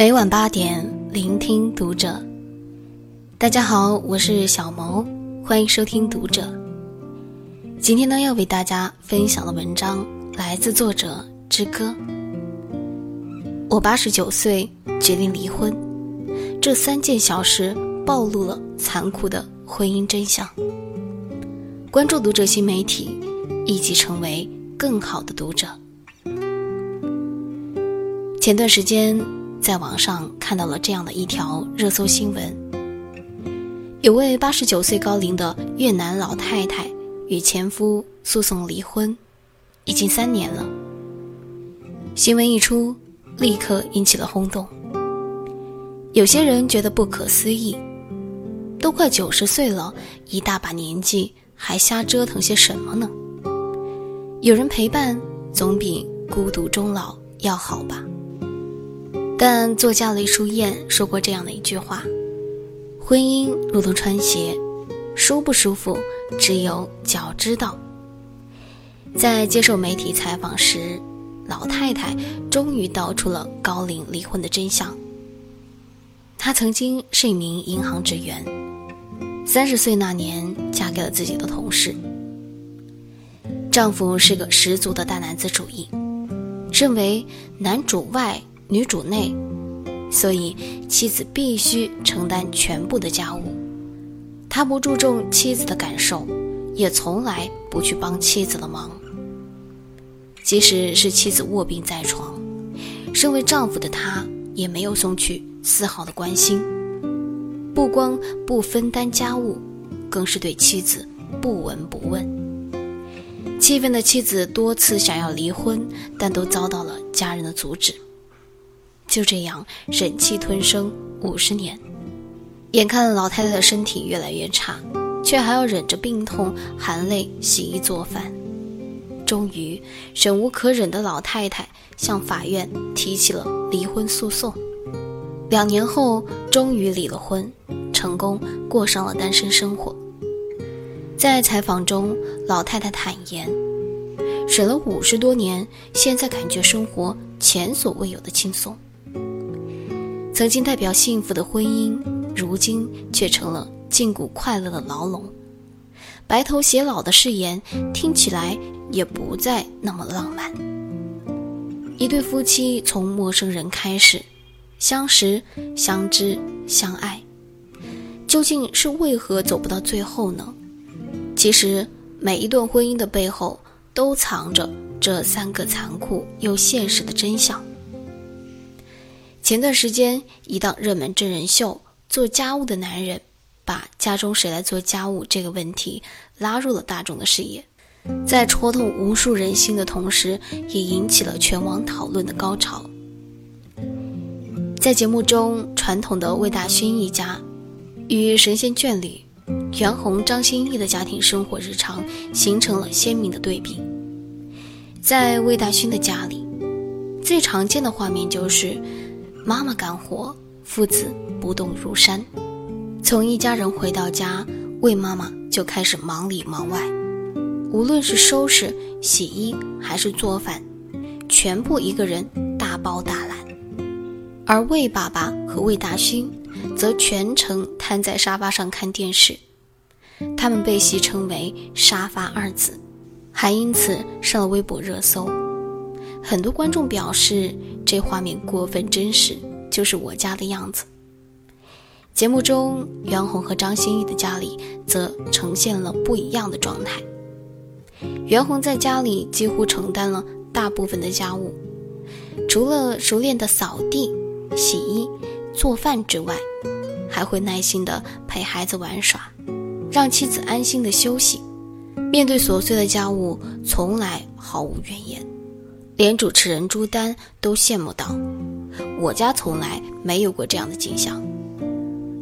每晚八点，聆听读者。大家好，我是小萌，欢迎收听读者。今天呢，要为大家分享的文章来自作者之歌。我八十九岁决定离婚，这三件小事暴露了残酷的婚姻真相。关注读者新媒体，一起成为更好的读者。前段时间。在网上看到了这样的一条热搜新闻：有位八十九岁高龄的越南老太太与前夫诉讼离婚，已经三年了。新闻一出，立刻引起了轰动。有些人觉得不可思议，都快九十岁了，一大把年纪还瞎折腾些什么呢？有人陪伴，总比孤独终老要好吧。但作家雷淑燕说过这样的一句话：“婚姻如同穿鞋，舒不舒服，只有脚知道。”在接受媒体采访时，老太太终于道出了高龄离婚的真相。她曾经是一名银行职员，三十岁那年嫁给了自己的同事。丈夫是个十足的大男子主义，认为男主外。女主内，所以妻子必须承担全部的家务。他不注重妻子的感受，也从来不去帮妻子的忙。即使是妻子卧病在床，身为丈夫的他也没有送去丝毫的关心。不光不分担家务，更是对妻子不闻不问。气愤的妻子多次想要离婚，但都遭到了家人的阻止。就这样忍气吞声五十年，眼看老太太的身体越来越差，却还要忍着病痛含泪洗衣做饭。终于忍无可忍的老太太向法院提起了离婚诉讼。两年后，终于离了婚，成功过上了单身生活。在采访中，老太太坦言，忍了五十多年，现在感觉生活前所未有的轻松。曾经代表幸福的婚姻，如今却成了禁锢快乐的牢笼。白头偕老的誓言听起来也不再那么浪漫。一对夫妻从陌生人开始，相识、相知、相爱，究竟是为何走不到最后呢？其实，每一段婚姻的背后都藏着这三个残酷又现实的真相。前段时间，一档热门真人秀《做家务的男人》把家中谁来做家务这个问题拉入了大众的视野，在戳痛无数人心的同时，也引起了全网讨论的高潮。在节目中，传统的魏大勋一家与神仙眷侣袁弘、张歆艺的家庭生活日常形成了鲜明的对比。在魏大勋的家里，最常见的画面就是。妈妈干活，父子不动如山。从一家人回到家，魏妈妈就开始忙里忙外，无论是收拾、洗衣还是做饭，全部一个人大包大揽。而魏爸爸和魏大勋则全程瘫在沙发上看电视，他们被戏称为“沙发二子”，还因此上了微博热搜。很多观众表示，这画面过分真实，就是我家的样子。节目中，袁弘和张歆艺的家里则呈现了不一样的状态。袁弘在家里几乎承担了大部分的家务，除了熟练的扫地、洗衣、做饭之外，还会耐心的陪孩子玩耍，让妻子安心的休息。面对琐碎的家务，从来毫无怨言。连主持人朱丹都羡慕道：“我家从来没有过这样的景象。”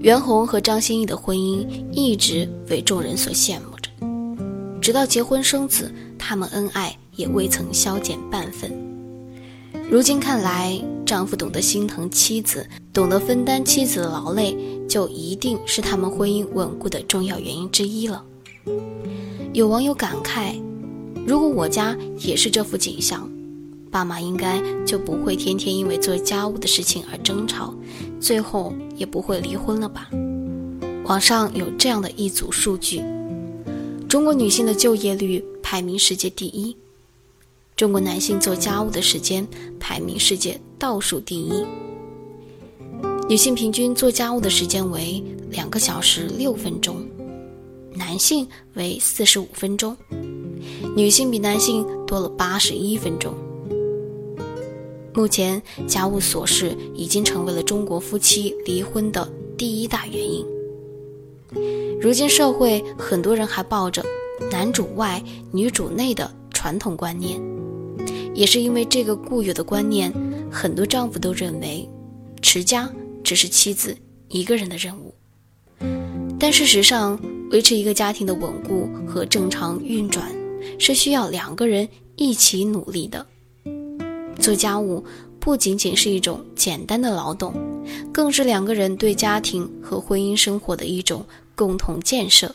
袁弘和张歆艺的婚姻一直为众人所羡慕着，直到结婚生子，他们恩爱也未曾消减半分。如今看来，丈夫懂得心疼妻子，懂得分担妻子的劳累，就一定是他们婚姻稳固的重要原因之一了。有网友感慨：“如果我家也是这幅景象。”爸妈应该就不会天天因为做家务的事情而争吵，最后也不会离婚了吧？网上有这样的一组数据：中国女性的就业率排名世界第一，中国男性做家务的时间排名世界倒数第一。女性平均做家务的时间为两个小时六分钟，男性为四十五分钟，女性比男性多了八十一分钟。目前，家务琐事已经成为了中国夫妻离婚的第一大原因。如今社会，很多人还抱着“男主外，女主内”的传统观念，也是因为这个固有的观念，很多丈夫都认为持家只是妻子一个人的任务。但事实上，维持一个家庭的稳固和正常运转，是需要两个人一起努力的。做家务不仅仅是一种简单的劳动，更是两个人对家庭和婚姻生活的一种共同建设。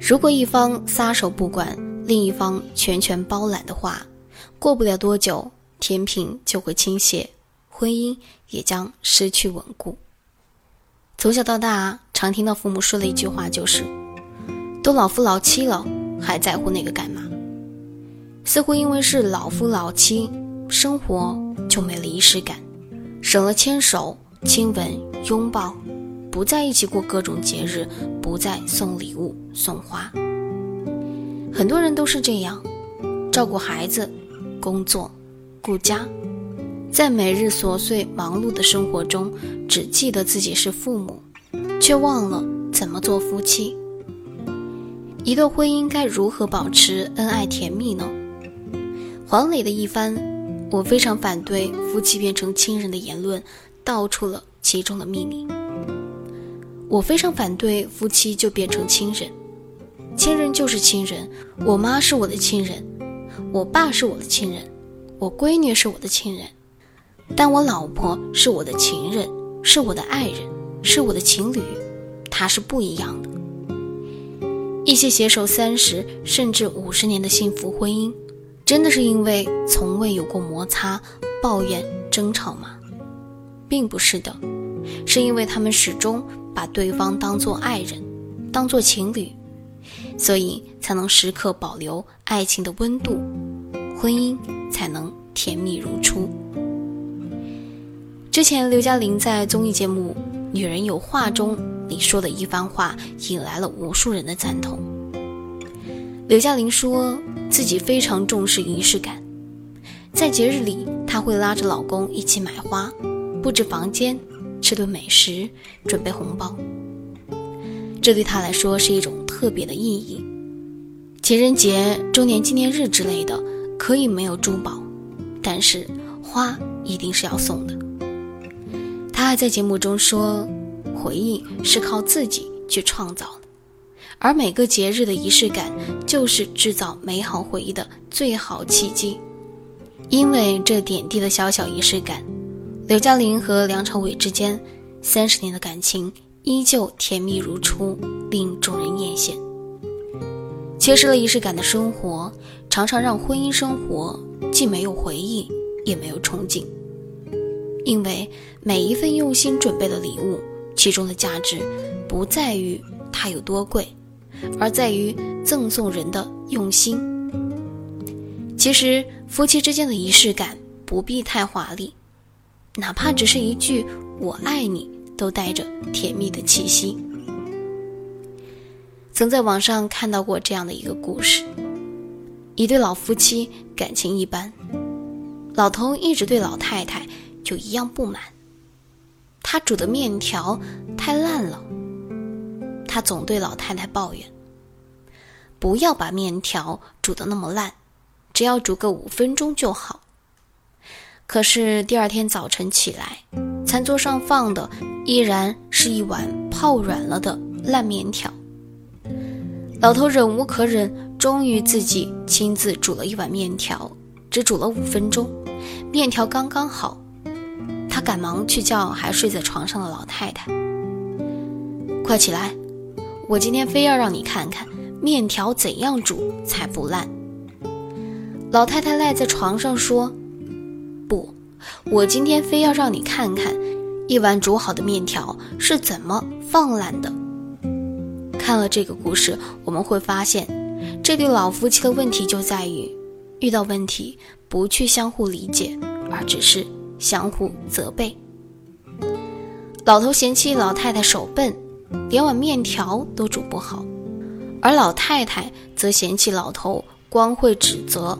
如果一方撒手不管，另一方全权包揽的话，过不了多久，天平就会倾斜，婚姻也将失去稳固。从小到大，常听到父母说的一句话就是：“都老夫老妻了，还在乎那个干嘛？”似乎因为是老夫老妻。生活就没了仪式感，省了牵手、亲吻、拥抱，不在一起过各种节日，不再送礼物、送花。很多人都是这样，照顾孩子、工作、顾家，在每日琐碎忙碌的生活中，只记得自己是父母，却忘了怎么做夫妻。一段婚姻该如何保持恩爱甜蜜呢？黄磊的一番。我非常反对夫妻变成亲人的言论，道出了其中的秘密。我非常反对夫妻就变成亲人，亲人就是亲人。我妈是我的亲人，我爸是我的亲人，我闺女是我的亲人，但我老婆是我的情人，是我的爱人，是我的情侣，她是不一样的。一些携手三十甚至五十年的幸福婚姻。真的是因为从未有过摩擦、抱怨、争吵吗？并不是的，是因为他们始终把对方当作爱人，当作情侣，所以才能时刻保留爱情的温度，婚姻才能甜蜜如初。之前刘嘉玲在综艺节目《女人有话》中你说的一番话，引来了无数人的赞同。刘嘉玲说。自己非常重视仪式感，在节日里，她会拉着老公一起买花、布置房间、吃顿美食、准备红包。这对她来说是一种特别的意义。情人节、周年纪念日之类的可以没有珠宝，但是花一定是要送的。她还在节目中说：“回忆是靠自己去创造。”而每个节日的仪式感，就是制造美好回忆的最好契机。因为这点滴的小小仪式感，刘嘉玲和梁朝伟之间三十年的感情依旧甜蜜如初，令众人艳羡。缺失了仪式感的生活，常常让婚姻生活既没有回忆，也没有憧憬。因为每一份用心准备的礼物，其中的价值不在于它有多贵。而在于赠送人的用心。其实，夫妻之间的仪式感不必太华丽，哪怕只是一句“我爱你”，都带着甜蜜的气息。曾在网上看到过这样的一个故事：一对老夫妻感情一般，老头一直对老太太就一样不满，他煮的面条太烂了。他总对老太太抱怨：“不要把面条煮得那么烂，只要煮个五分钟就好。”可是第二天早晨起来，餐桌上放的依然是一碗泡软了的烂面条。老头忍无可忍，终于自己亲自煮了一碗面条，只煮了五分钟，面条刚刚好。他赶忙去叫还睡在床上的老太太：“快起来！”我今天非要让你看看面条怎样煮才不烂。老太太赖在床上说：“不我今天非要让你看看，一碗煮好的面条是怎么放烂的。看了这个故事，我们会发现，这对老夫妻的问题就在于，遇到问题不去相互理解，而只是相互责备。老头嫌弃老太太手笨，连碗面条都煮不好，而老太太则嫌弃老头光会指责。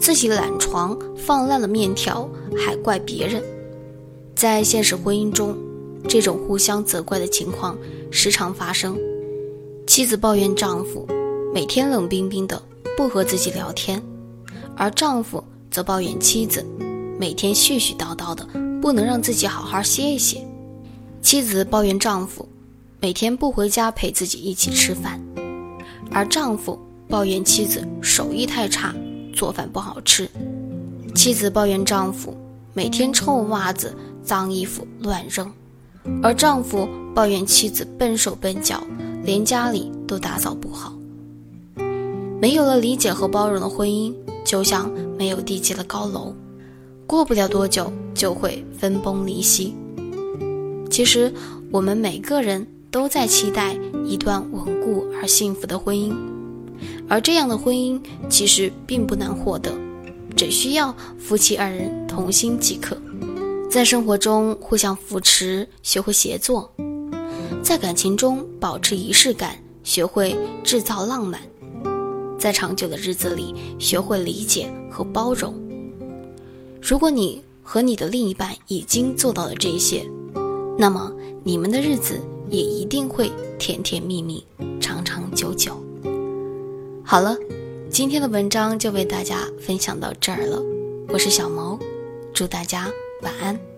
自己懒床放烂了面条，还怪别人。在现实婚姻中，这种互相责怪的情况时常发生。妻子抱怨丈夫每天冷冰冰的，不和自己聊天，而丈夫则抱怨妻子每天絮絮叨叨的，不能让自己好好歇一歇。妻子抱怨丈夫每天不回家陪自己一起吃饭，而丈夫抱怨妻子手艺太差。做饭不好吃，妻子抱怨丈夫每天臭袜子、脏衣服乱扔，而丈夫抱怨妻子笨手笨脚，连家里都打扫不好。没有了理解和包容的婚姻，就像没有地基的高楼，过不了多久就会分崩离析。其实，我们每个人都在期待一段稳固而幸福的婚姻。而这样的婚姻其实并不难获得，只需要夫妻二人同心即可，在生活中互相扶持，学会协作，在感情中保持仪式感，学会制造浪漫，在长久的日子里学会理解和包容。如果你和你的另一半已经做到了这些，那么你们的日子也一定会甜甜蜜蜜，长长久久。好了，今天的文章就为大家分享到这儿了。我是小毛，祝大家晚安。